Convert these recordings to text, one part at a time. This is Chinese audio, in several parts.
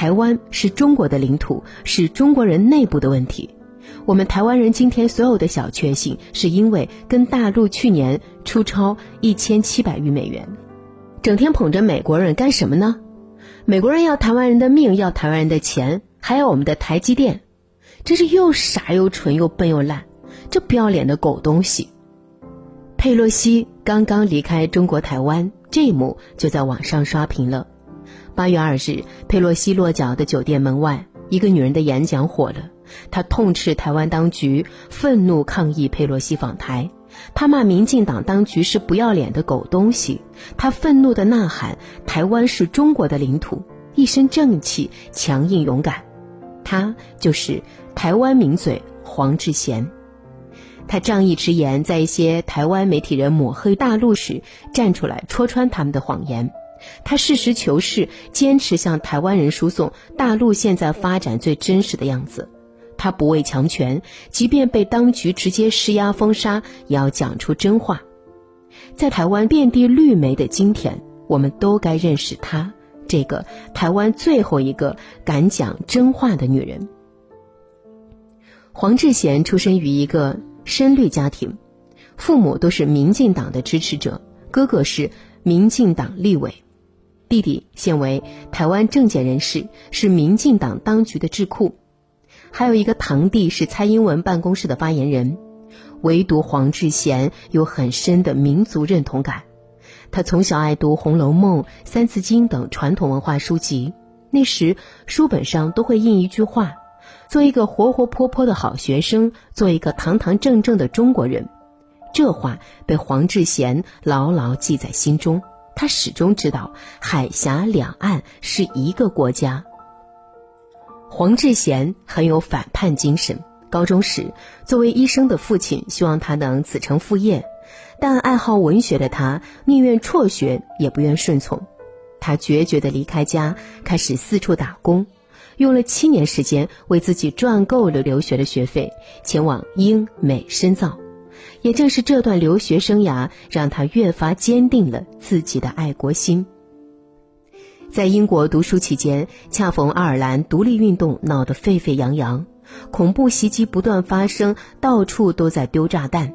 台湾是中国的领土，是中国人内部的问题。我们台湾人今天所有的小确幸，是因为跟大陆去年出超一千七百亿美元。整天捧着美国人干什么呢？美国人要台湾人的命，要台湾人的钱，还要我们的台积电，真是又傻又蠢又笨又烂，这不要脸的狗东西！佩洛西刚刚离开中国台湾，这一幕就在网上刷屏了。八月二日，佩洛西落脚的酒店门外，一个女人的演讲火了。她痛斥台湾当局，愤怒抗议佩洛西访台。她骂民进党当局是不要脸的狗东西。她愤怒地呐喊：“台湾是中国的领土！”一身正气，强硬勇敢。她就是台湾名嘴黄志贤。他仗义直言，在一些台湾媒体人抹黑大陆时，站出来戳穿他们的谎言。他实事求是，坚持向台湾人输送大陆现在发展最真实的样子。他不畏强权，即便被当局直接施压封杀，也要讲出真话。在台湾遍地绿莓的今天，我们都该认识她，这个台湾最后一个敢讲真话的女人。黄志贤出生于一个深绿家庭，父母都是民进党的支持者，哥哥是民进党立委。弟弟现为台湾政界人士，是民进党当局的智库，还有一个堂弟是蔡英文办公室的发言人。唯独黄志贤有很深的民族认同感，他从小爱读《红楼梦》《三字经》等传统文化书籍，那时书本上都会印一句话：“做一个活活泼泼的好学生，做一个堂堂正正的中国人。”这话被黄志贤牢牢记在心中。他始终知道海峡两岸是一个国家。黄志贤很有反叛精神。高中时，作为医生的父亲希望他能子承父业，但爱好文学的他宁愿辍学也不愿顺从。他决绝地离开家，开始四处打工，用了七年时间为自己赚够了留学的学费，前往英美深造。也正是这段留学生涯，让他越发坚定了自己的爱国心。在英国读书期间，恰逢爱尔兰独立运动闹得沸沸扬扬，恐怖袭击不断发生，到处都在丢炸弹。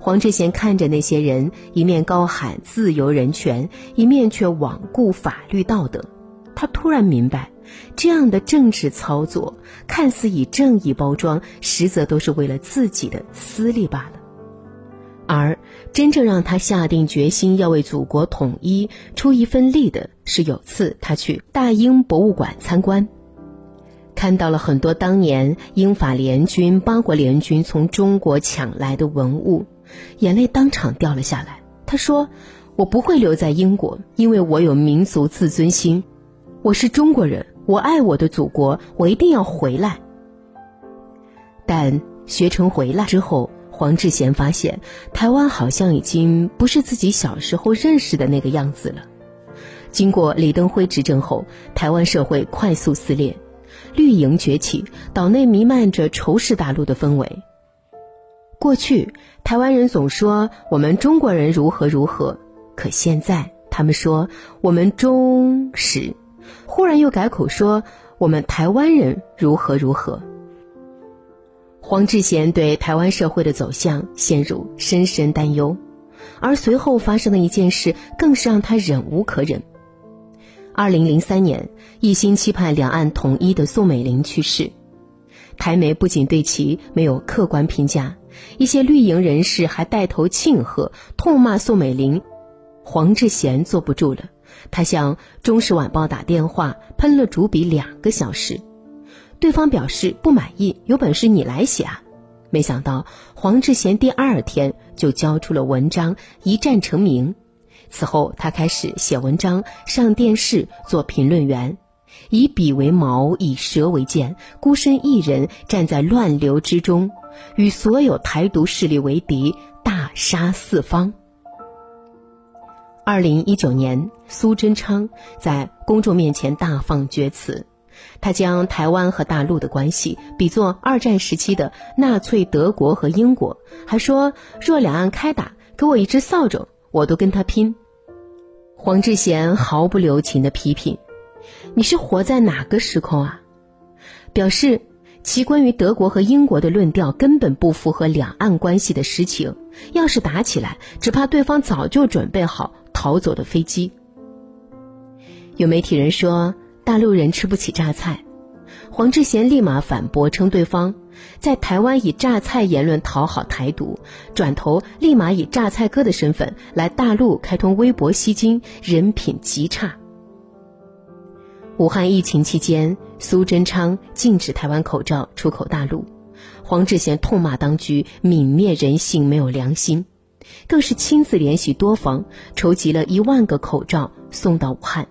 黄志贤看着那些人，一面高喊自由人权，一面却罔顾法律道德。他突然明白，这样的政治操作看似以正义包装，实则都是为了自己的私利罢了。而真正让他下定决心要为祖国统一出一份力的是，有次他去大英博物馆参观，看到了很多当年英法联军、八国联军从中国抢来的文物，眼泪当场掉了下来。他说：“我不会留在英国，因为我有民族自尊心，我是中国人，我爱我的祖国，我一定要回来。”但学成回来之后。黄志贤发现，台湾好像已经不是自己小时候认识的那个样子了。经过李登辉执政后，台湾社会快速撕裂，绿营崛起，岛内弥漫着仇视大陆的氛围。过去，台湾人总说我们中国人如何如何，可现在他们说我们忠实，忽然又改口说我们台湾人如何如何。黄志贤对台湾社会的走向陷入深深担忧，而随后发生的一件事更是让他忍无可忍。二零零三年，一心期盼两岸统一的宋美龄去世，台媒不仅对其没有客观评价，一些绿营人士还带头庆贺，痛骂宋美龄。黄志贤坐不住了，他向《中时晚报》打电话，喷了主笔两个小时。对方表示不满意，有本事你来写啊！没想到黄志贤第二天就交出了文章，一战成名。此后，他开始写文章、上电视做评论员，以笔为矛，以舌为剑，孤身一人站在乱流之中，与所有台独势力为敌，大杀四方。二零一九年，苏贞昌在公众面前大放厥词。他将台湾和大陆的关系比作二战时期的纳粹德国和英国，还说若两岸开打，给我一支扫帚，我都跟他拼。黄志贤毫不留情的批评，你是活在哪个时空啊？表示其关于德国和英国的论调根本不符合两岸关系的实情。要是打起来，只怕对方早就准备好逃走的飞机。有媒体人说大陆人吃不起榨菜，黄志贤立马反驳称对方在台湾以榨菜言论讨好台独，转头立马以榨菜哥的身份来大陆开通微博吸金，人品极差。武汉疫情期间，苏贞昌禁止台湾口罩出口大陆，黄志贤痛骂当局泯灭人性、没有良心，更是亲自联系多方，筹集了一万个口罩送到武汉。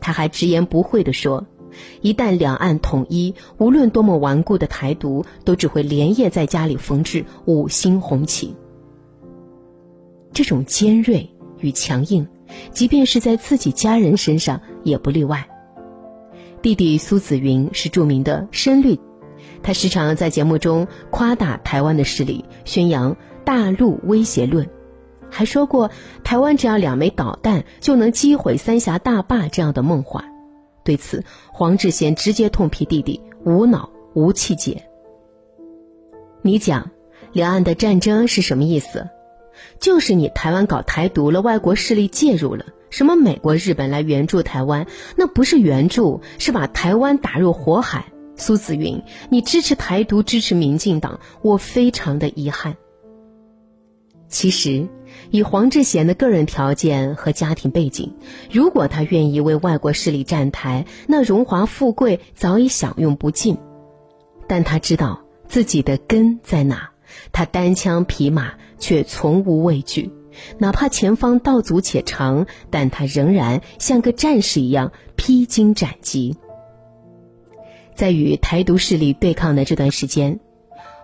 他还直言不讳地说：“一旦两岸统一，无论多么顽固的台独，都只会连夜在家里缝制五星红旗。”这种尖锐与强硬，即便是在自己家人身上也不例外。弟弟苏子云是著名的深绿，他时常在节目中夸大台湾的势力，宣扬大陆威胁论，还说过台湾只要两枚导弹就能击毁三峡大坝这样的梦话。对此，黄志贤直接痛批弟弟无脑无气节。你讲，两岸的战争是什么意思？就是你台湾搞台独了，外国势力介入了。什么美国、日本来援助台湾？那不是援助，是把台湾打入火海。苏子云，你支持台独，支持民进党，我非常的遗憾。其实，以黄志贤的个人条件和家庭背景，如果他愿意为外国势力站台，那荣华富贵早已享用不尽。但他知道自己的根在哪，他单枪匹马却从无畏惧。哪怕前方道阻且长，但他仍然像个战士一样披荆斩棘。在与台独势力对抗的这段时间，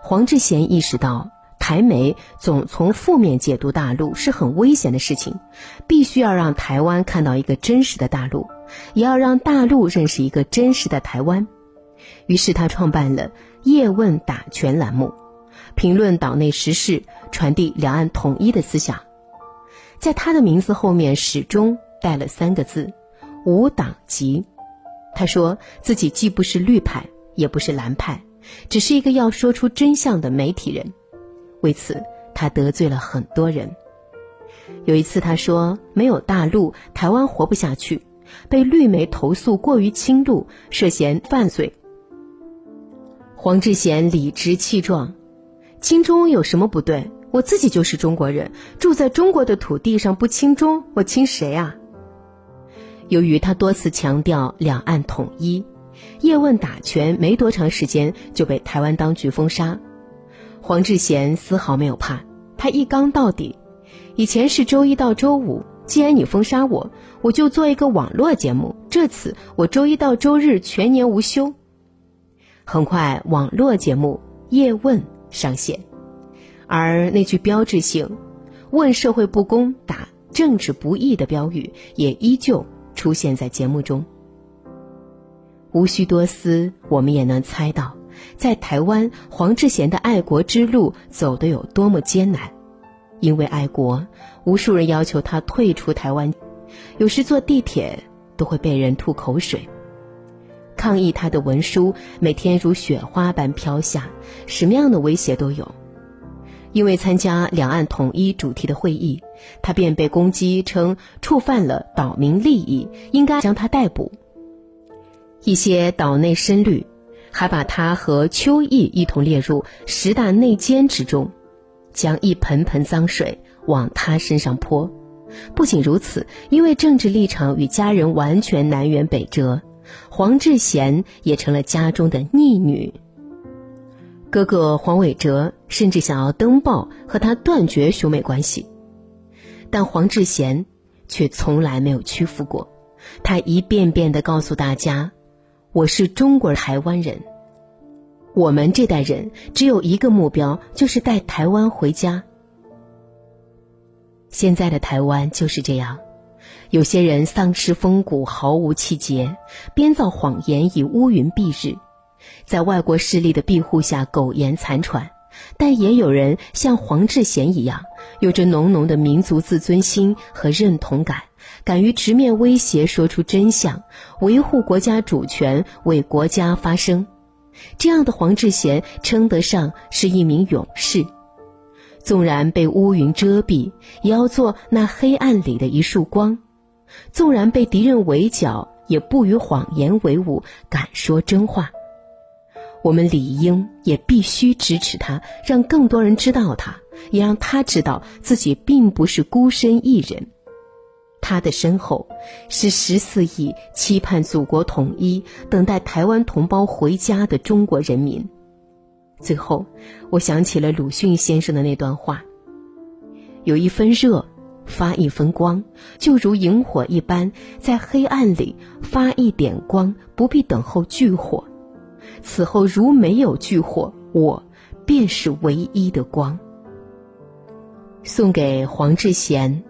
黄志贤意识到，台媒总从负面解读大陆是很危险的事情，必须要让台湾看到一个真实的大陆，也要让大陆认识一个真实的台湾。于是他创办了“叶问打拳”栏目，评论岛内时事，传递两岸统一的思想。在他的名字后面始终带了三个字“无党籍”。他说自己既不是绿派，也不是蓝派，只是一个要说出真相的媒体人。为此，他得罪了很多人。有一次，他说没有大陆，台湾活不下去，被绿媒投诉过于亲陆，涉嫌犯罪。黄志贤理直气壮：“亲中有什么不对？”我自己就是中国人，住在中国的土地上，不亲中，我亲谁啊？由于他多次强调两岸统一，叶问打拳没多长时间就被台湾当局封杀。黄志贤丝毫没有怕，他一刚到底。以前是周一到周五，既然你封杀我，我就做一个网络节目。这次我周一到周日全年无休。很快，网络节目叶问上线。而那句标志性“问社会不公，打政治不义”的标语也依旧出现在节目中。无需多思，我们也能猜到，在台湾，黄志贤的爱国之路走得有多么艰难。因为爱国，无数人要求他退出台湾，有时坐地铁都会被人吐口水。抗议他的文书每天如雪花般飘下，什么样的威胁都有。因为参加两岸统一主题的会议，他便被攻击称触犯了岛民利益，应该将他逮捕。一些岛内深绿还把他和邱毅一同列入十大内奸之中，将一盆盆脏水往他身上泼。不仅如此，因为政治立场与家人完全南辕北辙，黄志贤也成了家中的逆女。哥哥黄伟哲甚至想要登报和他断绝兄妹关系，但黄志贤却从来没有屈服过。他一遍遍地告诉大家：“我是中国台湾人，我们这代人只有一个目标，就是带台湾回家。”现在的台湾就是这样，有些人丧失风骨，毫无气节，编造谎言以乌云蔽日。在外国势力的庇护下苟延残喘，但也有人像黄志贤一样，有着浓浓的民族自尊心和认同感，敢于直面威胁，说出真相，维护国家主权，为国家发声。这样的黄志贤称得上是一名勇士。纵然被乌云遮蔽，也要做那黑暗里的一束光；纵然被敌人围剿，也不与谎言为伍，敢说真话。我们理应也必须支持他，让更多人知道他，也让他知道自己并不是孤身一人。他的身后是十四亿期盼祖国统一、等待台湾同胞回家的中国人民。最后，我想起了鲁迅先生的那段话：“有一分热，发一分光，就如萤火一般，在黑暗里发一点光，不必等候炬火。此后如没有炬火，我便是唯一的光。”送给黄志贤，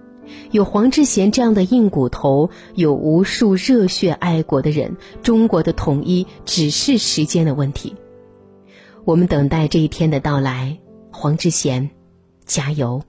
有黄志贤这样的硬骨头，有无数热血爱国的人，中国的统一只是时间的问题。我们等待这一天的到来，黄志贤，加油！